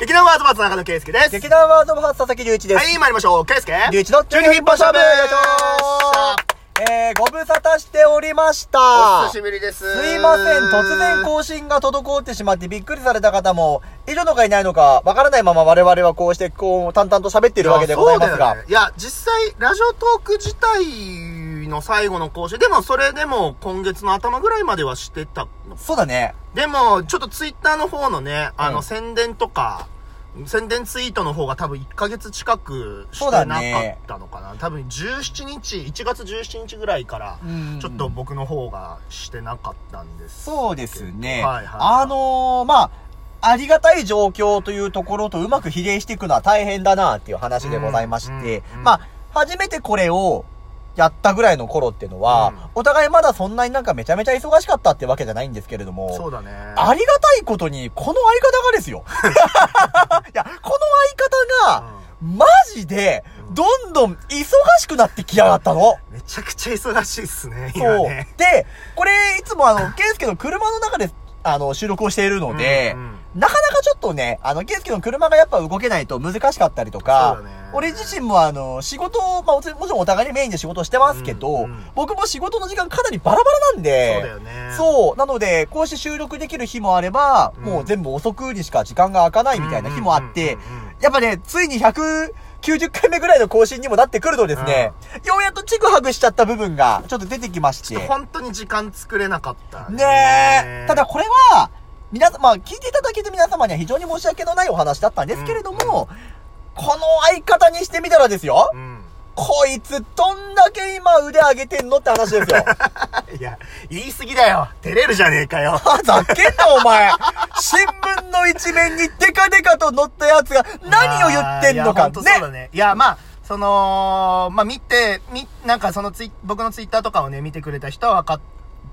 劇団ワードバーツ中野圭介です。劇団ワードバーツ佐々木隆一です。はい、参りましょう。圭介隆一の中二一本勝負よいしょーえー、ご無沙汰しておりました。お久しぶりです。すいません、突然更新が滞ってしまってびっくりされた方もいるのかいないのかわからないまま我々はこうしてこう淡々と喋っているわけでございますが。やそうだよねいや、実際、ラジオトーク自体の最後の更新、でもそれでも今月の頭ぐらいまではしてたの。そうだね。でも、ちょっとツイッターの方のね、あの、うん宣伝とか、宣伝ツイートの方が多分1ヶ月近くしそうてなかったのかな。多分17日、1月17日ぐらいから、ちょっと僕の方がしてなかったんです。そうですね。はいはいあのー、まあ、ありがたい状況というところとうまく比例していくのは大変だなっていう話でございまして、うんうんうんまあ、初めてこれをやったぐらいの頃っていうのは、うんお互いまだそんなになんかめちゃめちゃ忙しかったってわけじゃないんですけれども、そうだね。ありがたいことに、この相方がですよ。いや、この相方が、マジで、どんどん忙しくなってきやがったの。めちゃくちゃ忙しいっすね、今そう。ね。で、これ、いつもあの、ケイスケの車の中で、あの、収録をしているので、うんうんなかなかちょっとね、あの、ケイスケの車がやっぱ動けないと難しかったりとか、ね俺自身もあの、仕事を、まあ、もちろんお互いにメインで仕事をしてますけど、うんうん僕も仕事の時間かなりバラバラなんで、そうだよね。そう。なので、こうして収録できる日もあれば、うんもう全部遅くにしか時間が空かないみたいな日もあってやっぱね、ついに190回目ぐらいの更新にもなってくるとですね、ようやっとチグハグしちゃった部分がちょっと出てきまして。本当に時間作れなかった。ねえ。ただこれは、皆さん、まあ聞いていただける皆様には非常に申し訳のないお話だったんですけれども、この相方にしてみたらですよ、うん。こいつどんだけ今腕上げてんのって話ですよ。いや、言い過ぎだよ。照れるじゃねえかよ。あ、ざっけんな、お前。新聞の一面にデカデカと載ったやつが何を言ってんのかそうだね。ね。いや、まあ、その、まあ見て、み、なんかそのツイ僕のツイッターとかをね、見てくれた人は分かっ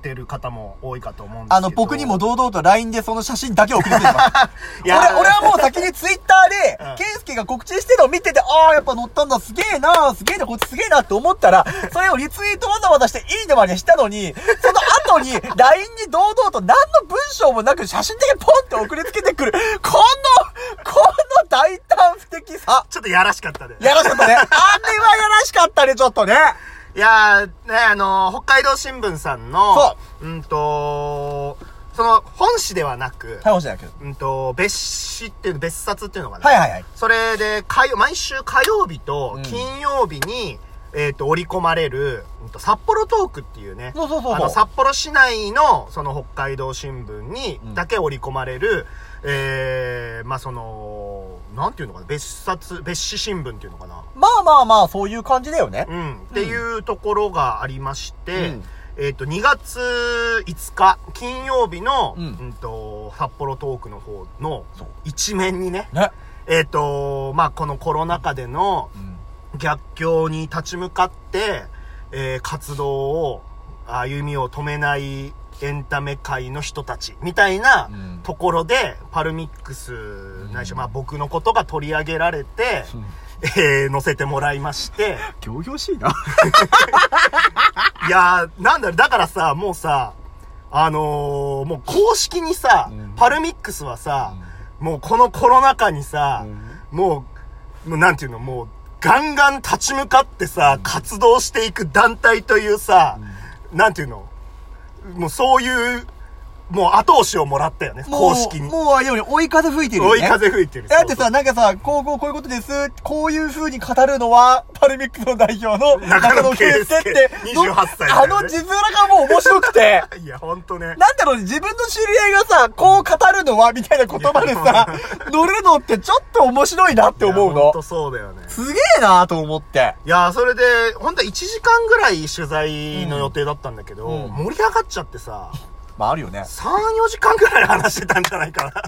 てる方も多いかと思うんですけど。あの、僕にも堂々と LINE でその写真だけ送りつけてます。いや俺、俺はもう先にツイッターうんで、ケイスケが告知してるのを見てて、ああ、やっぱ載ったんだ、すげえな、すげえな、こいつすげえなって思ったら、それをリツイートわざわざしていいねまでしたのに、その後に LINE に堂々と何の文章もなく写真だけポンって送りつけてくる、この、この大胆不敵さ。ちょっとやらしかったで。やらしかったね。あれはやらしかったね、ちょっとね。いやー、ね、あのー北海道新聞さんの、。そううんと、その、本誌ではなく、逮捕してないけど。うんと、別紙っていうの、別冊っていうのかな。はいはいはい。それで、火曜、毎週火曜日とうん金曜日に、えっ、と、織り込まれる、うんと、札幌トークっていうね、そうそうそうあの、札幌市内の、その北海道新聞にうんだけ織り込まれる、えー、まあ、その、なんていうのかな、別冊、別紙新聞っていうのかな。まあまあまあ、そういう感じだよね。うん、っていうところがありまして、うんえっ、と、2月5日、金曜日の、ううんん、と、札幌トークの方の一面にね、ね。えっ、と、まあ、このコロナ禍でのうん。逆境に立ち向かって、えー活動を、歩みを止めないエンタメ界の人たち、みたいなうんところで、パルミックス、ないしはまあ僕のことが取り上げられて、えー載せてもらいまして、行々しいな。いやー、なんだろう、だからさ、もうさ、あのーもう公式にさ、うん。パルミックスはさ、もうこのコロナ禍にさ、もう、もうなんていうの、もう、ガンガン立ち向かってさ、活動していく団体というさ、なんていうの、もうそういう、もう後押しをもらったよね、公式に。もう、あれより追い風吹いてるよね。追い風吹いてる。だってさ、なんかさ、こうこうこういうことです。こういう風に語るのは、パルミックスの代表の中野圭介って、28歳ねあの字面がもう面白くて、いや、ほんとね。なんだろうね、自分の知り合いがさ、こう語るのは、みたいな言葉でさ、乗るのってちょっと面白いなって思うのほんと。そうだよね。すげえなと思って。いやー、それで、本当は1時間ぐらい取材の予定だったんだけど、うん盛り上がっちゃってさ、まああるよね。3、4時間ぐらい話してたんじゃないかな。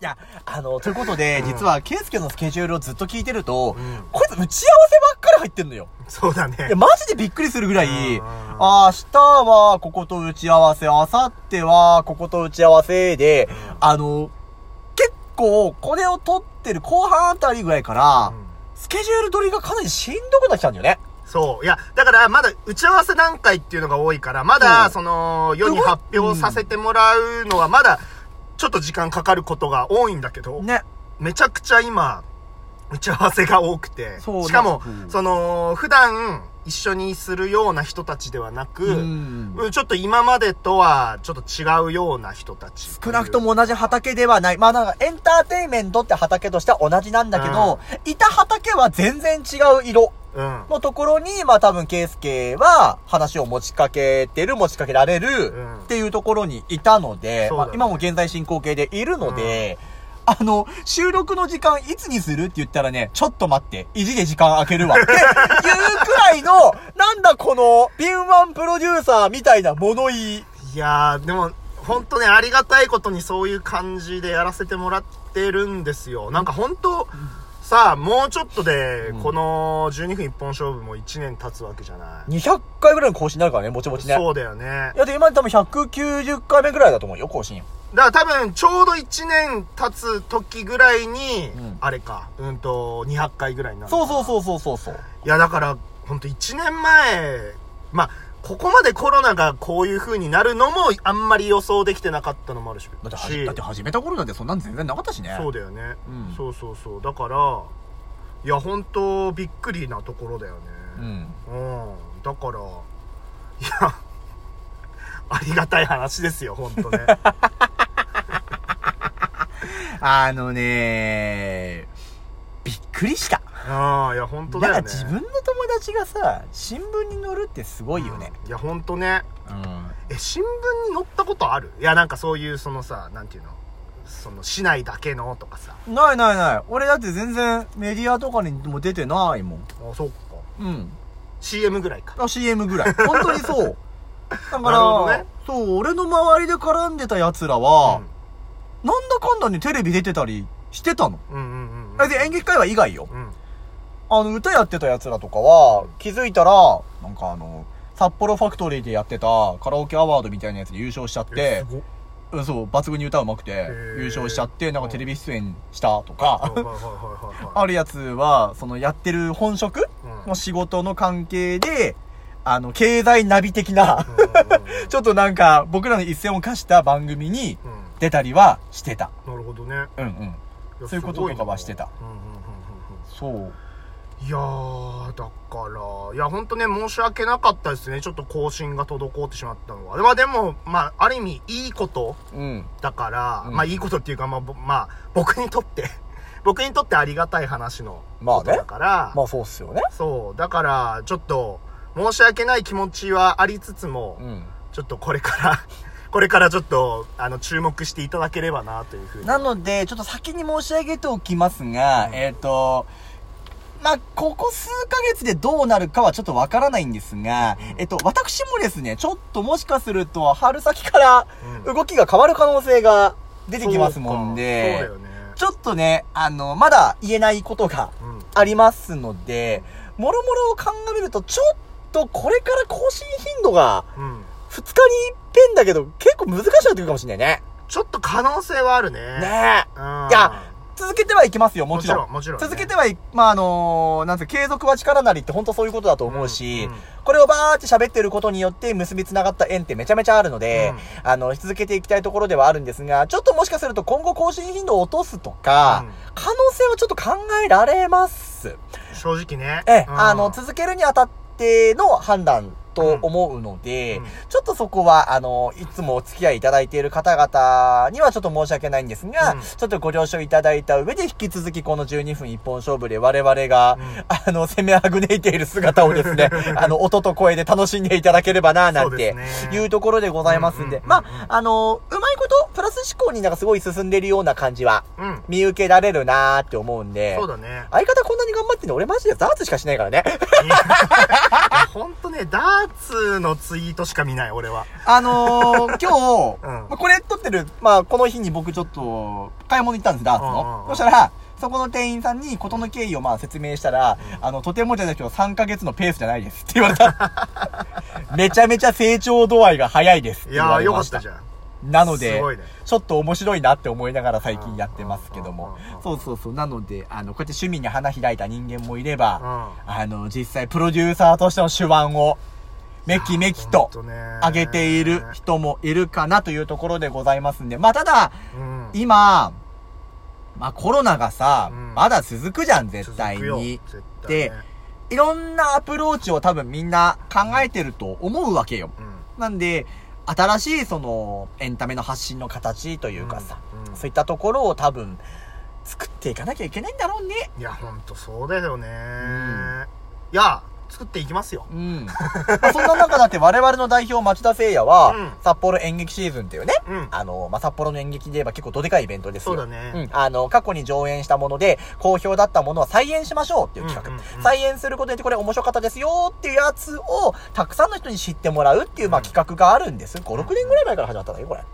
いや、あの、ということで、実は、ケイスケのスケジュールをずっと聞いてると、うんこいつ打ち合わせばっかり入ってんのよ。そうだねいや、。マジでびっくりするぐらい、うんあー明日はここと打ち合わせ、明後日はここと打ち合わせで、あの、結構、これを撮ってる後半あたりぐらいから、うんスケジュール取りがかなりしんどくなっちゃうんだよね。そう。いや、だから、まだ打ち合わせ段階っていうのが多いから、まだ、その、世に発表させてもらうのは、まだ、ちょっと時間かかることが多いんだけど、ね。めちゃくちゃ今、打ち合わせが多くて、そうしかもその、普段一緒にするような人たちではなく、うんうんちょっと今までとはちょっと違うような人たち。少なくとも同じ畑ではない。まあなんかエンターテインメントって畑としては同じなんだけど、いた畑は全然違う色うん。のところに、まあ多分ケイスケは話を持ちかけてる、持ちかけられるうんっていうところにいたので、まあ今も現在進行形でいるので、あの、収録の時間いつにするって言ったらね、ちょっと待って、意地で時間空けるわ。って いうくらいの、なんだこの、敏腕プロデューサーみたいな物言い。いやー、でも、本当ね、ありがたいことにそういう感じでやらせてもらってるんですよ。なんか本当、さあ、もうちょっとで、うんこの12分一本勝負も1年経つわけじゃない。200回ぐらいの更新になるからね、ぼちぼちね。そうだよねい。や、で、今多分190回目ぐらいだと思うよ、更新。だから多分、ちょうど1年経つ時ぐらいに、うんあれか、うんと、200回ぐらいになる。そうそうそうそうそうそう。いや、だから、ほんと1年前、まあ、ここまでコロナがこういう風になるのも、あんまり予想できてなかったのもあるし。だってだって始めた頃なんてそんなん全然なかったしね。そうだよね、うんそうそうそう。だから、いや、ほんと、びっくりなところだよね。うん。うん。だから、いや、ありがたい話ですよ、ほんとね。あのねびっくりした。ああ、いや、ほんとだだよね。から自分の友達がさ、新聞に載るってすごいよね。いや、ほんとね。うん。え、新聞に載ったことある？いや、なんかそういう、そのさ、なんていうの？その、市内だけのとかさ。ないないない。俺だって全然メディアとかにも出てないもん。あ、そっか。うん。CM ぐらいか。あ、CM ぐらい。本当にそう。だから、ねそう、俺の周りで絡んでた奴らは、なんだかんだにテレビ出てたりしてたの。うん、うんうんうんうん。で、演劇界は以外よ。うん。あの、歌やってた奴らとかは、気づいたら、なんかあの、札幌ファクトリーでやってたカラオケアワードみたいなやつで優勝しちゃってうん、そう、抜群に歌うまくてー、優勝しちゃって、なんかテレビ出演したとか。あるやつは、そのやってる本職うんの仕事の関係で、あの、経済ナビ的な、うん ちょっとなんか、僕らの一線を課した番組にうん出たりはしてた。なるほどね。うんうん。やそういうこととかはしてた。そう。いやー、だから、いや、ほんとね、申し訳なかったですね。ちょっと更新が滞ってしまったのは。まあでも、まあ、ある意味、いいことうん。だから、うんまあ、いいことっていうか、まあ、ぼまあ、僕にとって、僕にとってありがたい話のことまあねだから、まあそうっすよね。そう、だから、ちょっと、申し訳ない気持ちはありつつも、うん。ちょっとこれから、これからちょっと、あの、注目していただければな、というふうに。なので、ちょっと先に申し上げておきますが、うんえっ、と、まあ、ここ数ヶ月でどうなるかはちょっとわからないんですが、うんえっと、私もですね、ちょっともしかすると、春先からうん動きが変わる可能性が出てきますもんで。ちょっとね、あの、まだ言えないことがうん。ありますので、もろもろを鑑みると、ちょっとこれから更新頻度が、うん。2日に一遍だけど、結構難しくなってくるかもしれないね。ちょっと可能性はあるね。ねえ。うん。いや続けてはいきますよ、もちろん。もちろん。もちろんね続けてはい、まあ、あのなんて、継続は力なりって本当そういうことだと思うし、うんうんこれをバーって喋ってることによって結びつながった縁ってめちゃめちゃあるので、あの、続けていきたいところではあるんですが、ちょっともしかすると今後更新頻度を落とすとか、うん可能性はちょっと考えられます。正直ね。ええ、うんあの、続けるにあたっての判断と思うので、うんちょっとそこは、あの、いつもお付き合いいただいている方々にはちょっと申し訳ないんですが、うんちょっとご了承いただいた上で引き続きこの12分一本勝負で我々が、うんあの、攻めあぐねいている姿をですね、あの、音と声で楽しんでいただければな、なんていうところでございますんで、まうんうんうんうんあ、あの、うまいこと、プラス思考になんかすごい進んでいるような感じは、うん。見受けられるなーって思うんで、そうだね。相方こんなに頑張ってんの俺マジでダーツしかしないからね。いやほんとね、ダーツのツイートしか見ない、俺は。あのー、今日、うんまあこれ撮ってる、まあ、この日に僕ちょっと、買い物行ったんです、ダーツうんうんのう。んそしたら、そこの店員さんに事の経緯をまあ説明したら、あの、とてもじゃないけど3ヶ月のペースじゃないですって言われた。めちゃめちゃ成長度合いが早いですって言いやー、われましたよかったじ。ゃん。なので、ねちょっと面白いなって思いながら最近やってますけどもうんうんうんうん。そうそうそう。なので、あの、こうやって趣味に花開いた人間もいれば、うん。あの、実際プロデューサーとしての手腕を、めきめきと上げている人もいるかなというところでございますんで。まあ、ただ、うん。今、まあコロナがさ、うんまだ続くじゃん、絶対に。でねいろんなアプローチを多分みんな考えてると思うわけよ。うんなんで、新しいその、エンタメの発信の形というかさ、そういったところを多分、作っていかなきゃいけないんだろうね。いやほんとそうだよね、んいや作っていきますようん。まあそんな中だって我々の代表町田聖也は、うん札幌演劇シーズンっていうね、うんあの、まあ、札幌の演劇で言えば結構どでかいイベントですよ。そうだねうん。あの、過去に上演したもので、好評だったものは再演しましょうっていう企画。うんうんうん再演することによってこれ面白かったですよっていうやつを、たくさんの人に知ってもらうっていう、まあ、うん企画があるんです。5、6年ぐらい前から始まったんだよ、これ。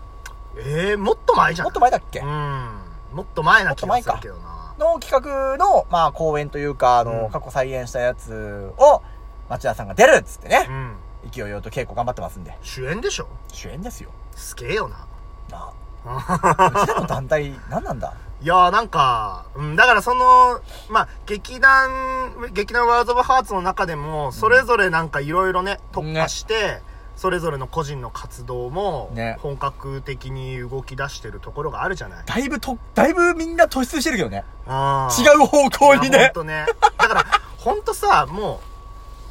ええー、もっと前じゃんもっと前だっけ、うんもっと前な気がするけどなの企画の、まあ、公演というか、あの、うん。過去再演したやつを、町田さんが出るっつってねう、ん。勢いよと稽古頑張ってますんで。主演でしょ？主演ですよ。すげえよな。なあ。うちらの団体、何なんだ？いやーなんか、うん、だからその、まあ、劇団、劇団ワールド・オブ・ハーツの中でも、それぞれなんかいろいろね、特化して、それぞれの個人の活動もね、本格的に動き出してるところがあるじゃない。だいぶと、だいぶみんな突出してるけどね。あー違う方向にねいやほん。とね。だから、ほんとさ、も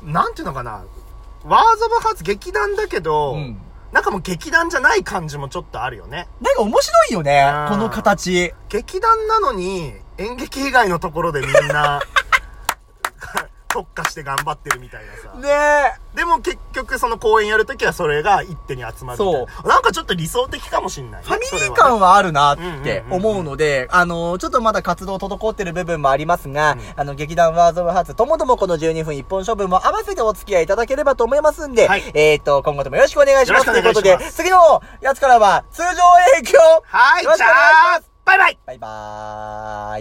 う、なんていうのかな、ワーズ・オブ・ハーツ劇団だけど、うんなんかもう劇団じゃない感じもちょっとあるよね。なんか面白いよねうん、この形。劇団なのに、演劇以外のところでみんな、特化して頑張ってるみたいなさ。ねでも結局その公演やるときはそれが一手に集まるみたいな。そなんかちょっと理想的かもしんないね、ファミリー感はあるなってうん思うので、あの、ちょっとまだ活動滞ってる部分もありますが、うんあの、劇団ワーズオブハーツともどもこの12分一本処分も合わせてお付き合いいただければと思いますんで、はい。えっ、と、今後ともよろしくお願いします。ということで次のやつからは通常営業。はい、よろしくじゃお願いします。あ、バイバイ。バイバーイ